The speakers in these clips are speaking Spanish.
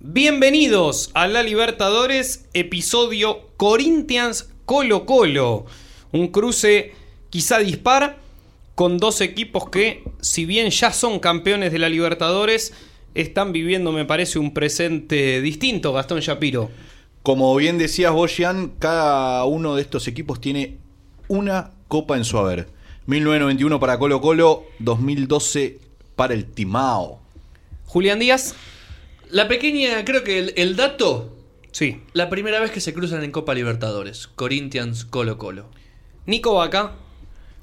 Bienvenidos a la Libertadores, episodio Corinthians Colo Colo. Un cruce quizá dispar con dos equipos que, si bien ya son campeones de la Libertadores, están viviendo, me parece, un presente distinto, Gastón Shapiro. Como bien decías vos, Jean, cada uno de estos equipos tiene una copa en su haber. 1991 para Colo Colo, 2012 para el Timao. Julián Díaz. La pequeña, creo que el, el dato, Sí. la primera vez que se cruzan en Copa Libertadores, Corinthians Colo Colo. Nico Vaca.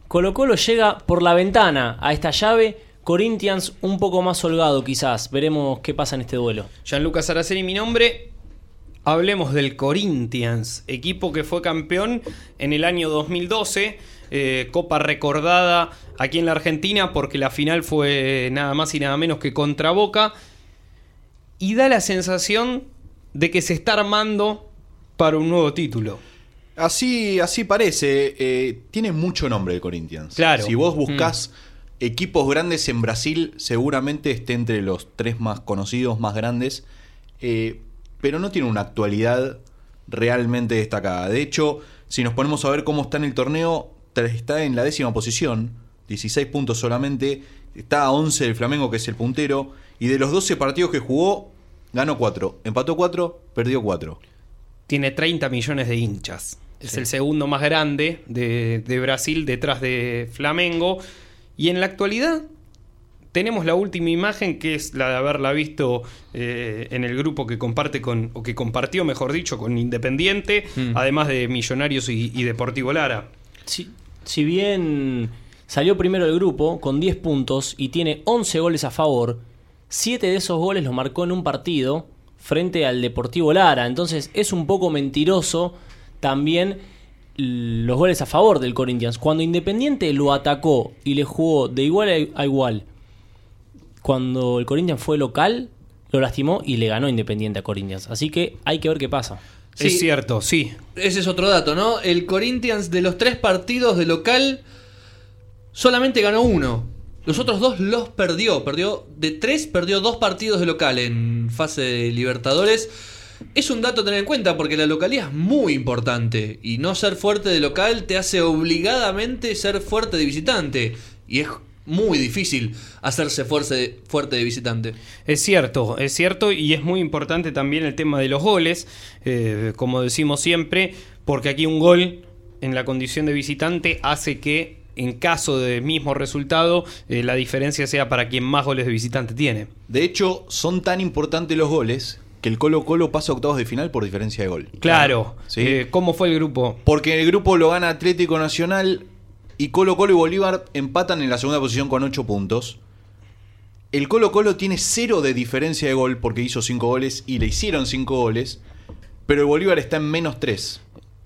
Colo Colo llega por la ventana a esta llave. Corinthians un poco más holgado quizás. Veremos qué pasa en este duelo. Gianluca Saraceni, mi nombre. Hablemos del Corinthians, equipo que fue campeón en el año 2012, eh, copa recordada aquí en la Argentina porque la final fue nada más y nada menos que contra Boca. Y da la sensación de que se está armando para un nuevo título. Así, así parece. eh, tiene mucho nombre el Corinthians. Claro. Si vos buscás equipos grandes en Brasil, seguramente esté entre los tres más conocidos, más grandes. eh, pero no tiene una actualidad realmente destacada. De hecho, si nos ponemos a ver cómo está en el torneo, está en la décima posición, 16 puntos solamente. Está a 11 del Flamengo, que es el puntero. Y de los 12 partidos que jugó, ganó 4. Empató 4, perdió 4. Tiene 30 millones de hinchas. Es el segundo más grande de, de Brasil detrás de Flamengo. Y en la actualidad tenemos la última imagen que es la de haberla visto eh, en el grupo que comparte con, o que compartió, mejor dicho, con Independiente, Mm. además de Millonarios y, y Deportivo Lara. Si, si bien salió primero del grupo con 10 puntos y tiene 11 goles a favor, 7 de esos goles los marcó en un partido frente al Deportivo Lara. Entonces es un poco mentiroso también los goles a favor del Corinthians. Cuando Independiente lo atacó y le jugó de igual a- a igual, cuando el Corinthians fue local, lo lastimó y le ganó Independiente a Corinthians. Así que hay que ver qué pasa. Sí. Es cierto, sí. Ese es otro dato, ¿no? El Corinthians de los tres partidos de local solamente ganó uno. Los otros dos los perdió. Perdió de tres, perdió dos partidos de local en fase de Libertadores. Es un dato a tener en cuenta porque la localidad es muy importante. Y no ser fuerte de local te hace obligadamente ser fuerte de visitante. Y es muy difícil hacerse fuerte de visitante. Es cierto, es cierto, y es muy importante también el tema de los goles, eh, como decimos siempre, porque aquí un gol en la condición de visitante hace que, en caso de mismo resultado, eh, la diferencia sea para quien más goles de visitante tiene. De hecho, son tan importantes los goles que el Colo Colo pasa a octavos de final por diferencia de gol. Claro, Sí. eh, ¿cómo fue el grupo? Porque el grupo lo gana Atlético Nacional y Colo Colo y Bolívar empatan en la segunda posición con 8 puntos. El Colo Colo tiene cero de diferencia de gol porque hizo 5 goles y le hicieron 5 goles, pero el Bolívar está en menos 3.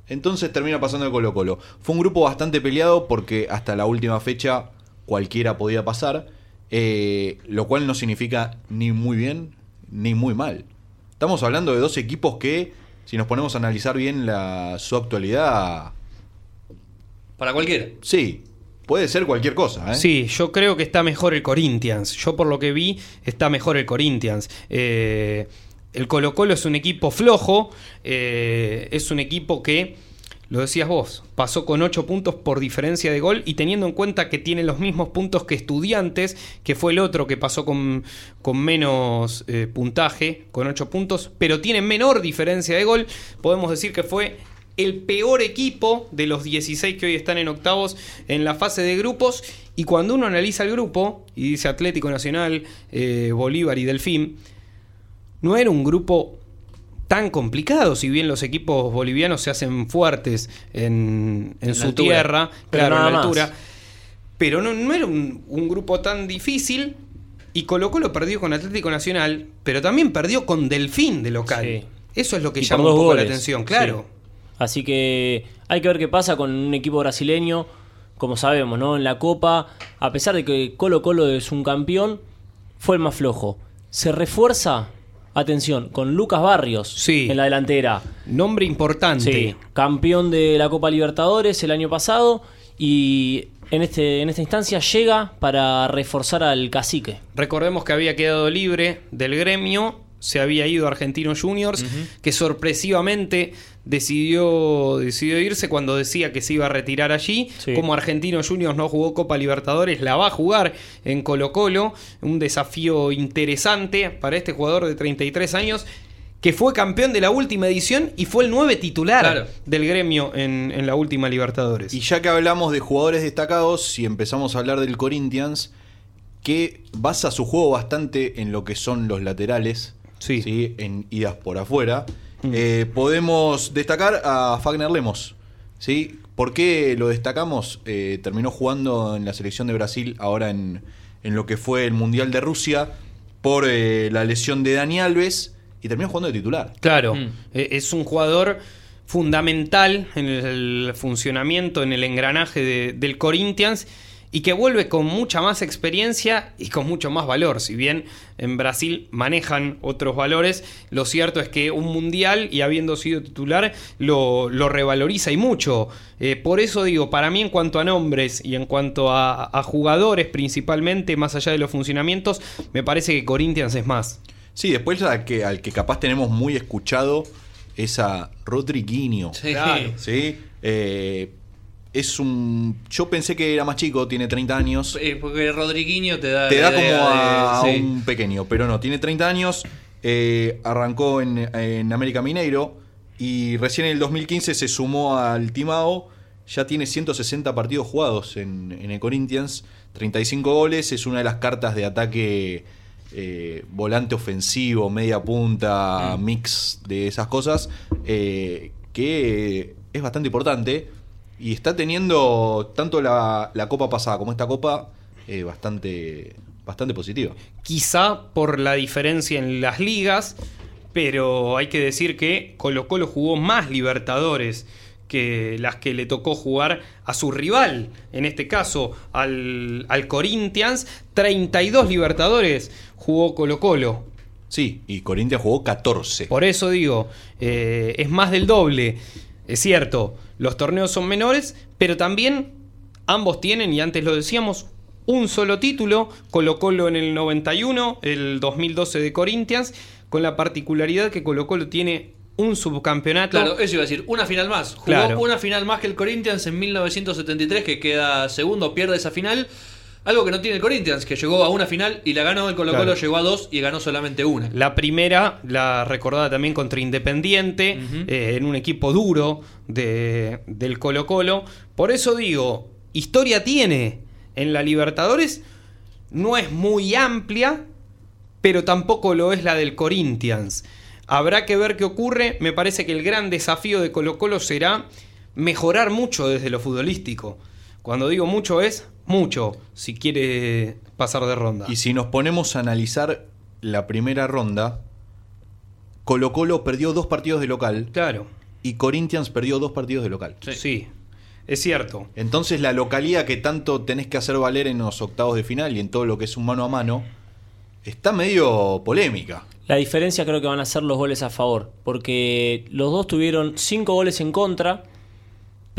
Entonces termina pasando el Colo Colo. Fue un grupo bastante peleado porque hasta la última fecha cualquiera podía pasar, eh, lo cual no significa ni muy bien ni muy mal. Estamos hablando de dos equipos que, si nos ponemos a analizar bien la, su actualidad, Para cualquiera. sí, puede ser cualquier cosa. ¿eh? Sí, yo creo que está mejor el Corinthians. Yo por lo que vi, está mejor el Corinthians. Eh, el Colo Colo es un equipo flojo, eh, es un equipo que, lo decías vos, pasó con 8 puntos por diferencia de gol y teniendo en cuenta que tiene los mismos puntos que estudiantes, que fue el otro que pasó con, con menos eh, puntaje, con 8 puntos, pero tiene menor diferencia de gol, podemos decir que fue el peor equipo de los 16 que hoy están en octavos en la fase de grupos. Y cuando uno analiza el grupo, y dice Atlético Nacional, eh, Bolívar y Delfín, no era un grupo tan complicado, si bien los equipos bolivianos se hacen fuertes en, en En la su altura. tierra, Pero claro, en la más. altura. Pero no, no era un, un grupo tan difícil. Y Colo Colo perdió con Atlético Nacional, pero también perdió con Delfín de local. Sí. Eso es lo que Y llama un poco la atención, claro. Sí. Así que hay que ver qué pasa con un equipo brasileño. Como sabemos, ¿no? En la Copa, a pesar de que Colo Colo es un campeón, fue el más flojo. Se refuerza, atención, con Lucas Barrios Sí. en la delantera. Nombre importante. Sí, campeón de la Copa Libertadores el año pasado y en, este, en esta instancia llega para reforzar al cacique. Recordemos que había quedado libre del gremio se había ido a Argentinos Juniors, que sorpresivamente decidió, decidió irse cuando decía que se iba a retirar allí. Sí. Como Argentinos Juniors no jugó Copa Libertadores, la va a jugar en Colo Colo. Un desafío interesante para este jugador de 33 años. Que fue campeón de la última edición y fue el 9 titular Claro. del gremio en, en la última Libertadores. Y ya que hablamos de jugadores destacados, si empezamos a hablar del Corinthians, que basa su juego bastante en lo que son los laterales, Sí. en idas por afuera, eh, podemos destacar a Fagner Lemos. ¿sí? ¿Por qué lo destacamos? Eh, terminó jugando en la selección de Brasil ahora en, en lo que fue el Mundial de Rusia por eh, la lesión de Dani Alves y terminó jugando de titular. Claro, Mm. es un jugador fundamental en el funcionamiento, en el engranaje de- del Corinthians y que vuelve con mucha más experiencia y con mucho más valor. Si bien en Brasil manejan otros valores, lo cierto es que un mundial y habiendo sido titular lo, lo revaloriza y mucho. Eh, por eso digo, para mí en cuanto a nombres y en cuanto a, a jugadores principalmente, más allá de los funcionamientos, me parece que Corinthians es más. Sí, después al que, al que capaz tenemos muy escuchado es a Rodriguinho. Sí. Claro. ¿sí? Eh, es un. Yo pensé que era más chico, tiene 30 años. Eh, Porque Rodriguinho te da. Te da como a de- sí. un pequeño, pero no, tiene 30 años. eh, arrancó en, en América Mineiro y recién en el 2015 se sumó al Timao. Ya tiene 160 partidos jugados en, en el Corinthians, 35 goles. Es una de las cartas de ataque eh, volante ofensivo, media punta, Mm. mix de esas cosas, eh, que es bastante importante. Y está teniendo tanto la, la copa pasada como esta copa eh, bastante, bastante positiva. quizá por la diferencia en las ligas, pero hay que decir que Colo Colo jugó más Libertadores que las que le tocó jugar a su rival, en este caso al, al Corinthians, 32 Libertadores jugó Colo Colo. Sí, y Corinthians jugó 14. Por eso digo, eh, es más del doble. Es cierto, los torneos son menores, pero también ambos tienen, y antes lo decíamos, un solo título. Colo Colo en el 91, el 2012 de Corinthians, con la particularidad que Colo Colo tiene un subcampeonato. Claro, eso iba a decir, una final más. Jugó Claro. una final más que el Corinthians en 1973, que queda segundo, pierde esa final. Algo que no tiene el Corinthians, que llegó a una final y la ganó. El Colo Colo Claro. llegó a dos y ganó solamente una. La primera, la recordada también contra Independiente, eh, en un equipo duro de- del Colo Colo. Por eso digo, historia tiene en la Libertadores, no es muy amplia, pero tampoco lo es la del Corinthians. Habrá que ver qué ocurre. Me parece que el gran desafío de Colo Colo será mejorar mucho desde lo futbolístico. Cuando digo mucho es mucho, si quiere pasar de ronda. Y si nos ponemos a analizar la primera ronda, Colo Colo perdió dos partidos de local Claro. y Corinthians perdió dos partidos de local. Sí. es cierto. Entonces la localía que tanto tenés que hacer valer en los octavos de final y en todo lo que es un mano a mano, está medio polémica. La diferencia creo que van a ser los goles a favor, porque los dos tuvieron cinco goles en contra,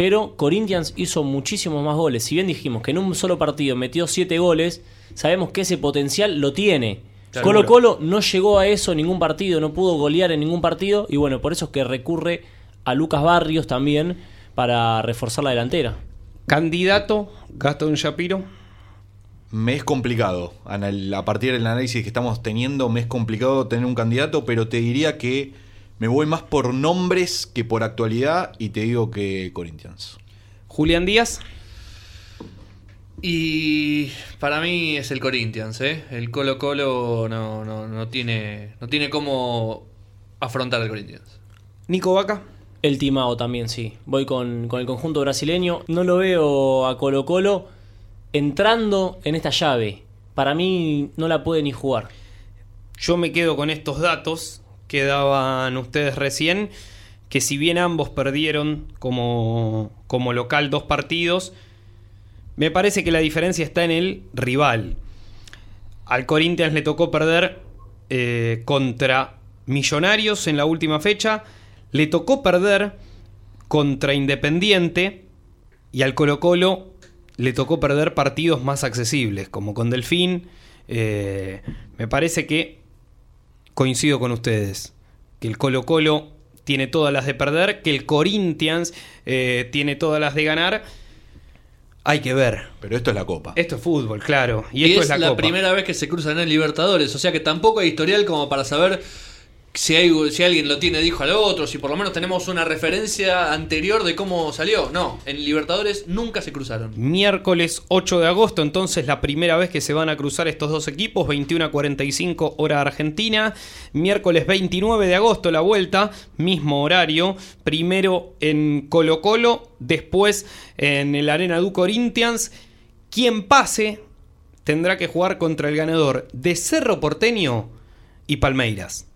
pero Corinthians hizo muchísimos más goles. Si bien dijimos que en un solo partido metió siete goles, sabemos que ese potencial lo tiene. Claro. Colo Colo no llegó a eso en ningún partido, no pudo golear en ningún partido, y bueno, por eso es que recurre a Lucas Barrios también para reforzar la delantera. Candidato, Gastón Shapiro. Me es complicado, a partir del análisis que estamos teniendo, me es complicado tener un candidato, pero te diría que me voy más por nombres que por actualidad y te digo que Corinthians. Julián Díaz. Y para mí es el Corinthians, ¿eh? El Colo Colo no, no, no tiene no tiene cómo afrontar al Corinthians. Nico Vaca. El Timao también, sí. Voy con, con el conjunto brasileño. No lo veo a Colo Colo entrando en esta llave. Para mí no la puede ni jugar. Yo me quedo con estos datos que daban ustedes recién, que si bien ambos perdieron como, como local dos partidos, me parece que la diferencia está en el rival. Al Corinthians le tocó perder eh, contra Millonarios en la última fecha, le tocó perder contra Independiente y al Colo Colo le tocó perder partidos más accesibles, como con Delfín. Eh, me parece que coincido con ustedes. Que el Colo Colo tiene todas las de perder, que el Corinthians eh, tiene todas las de ganar. Hay que ver. Pero esto es la Copa. Esto es fútbol, claro. Y, Y, esto es, es, la, Copa. primera vez que se cruzan en Libertadores. O sea que tampoco hay historial como para saber si, alguien lo tiene dijo al otro, si por lo menos tenemos una referencia anterior de cómo salió. No, en Libertadores nunca se cruzaron. Miércoles 8 de agosto, entonces la primera vez que se van a cruzar estos dos equipos, 21 a 45 hora argentina. Miércoles 29 de agosto la vuelta, mismo horario. Primero en Colo Colo, después en el Arena Du Corinthians. Quien pase tendrá que jugar contra el ganador de Cerro Porteño y Palmeiras.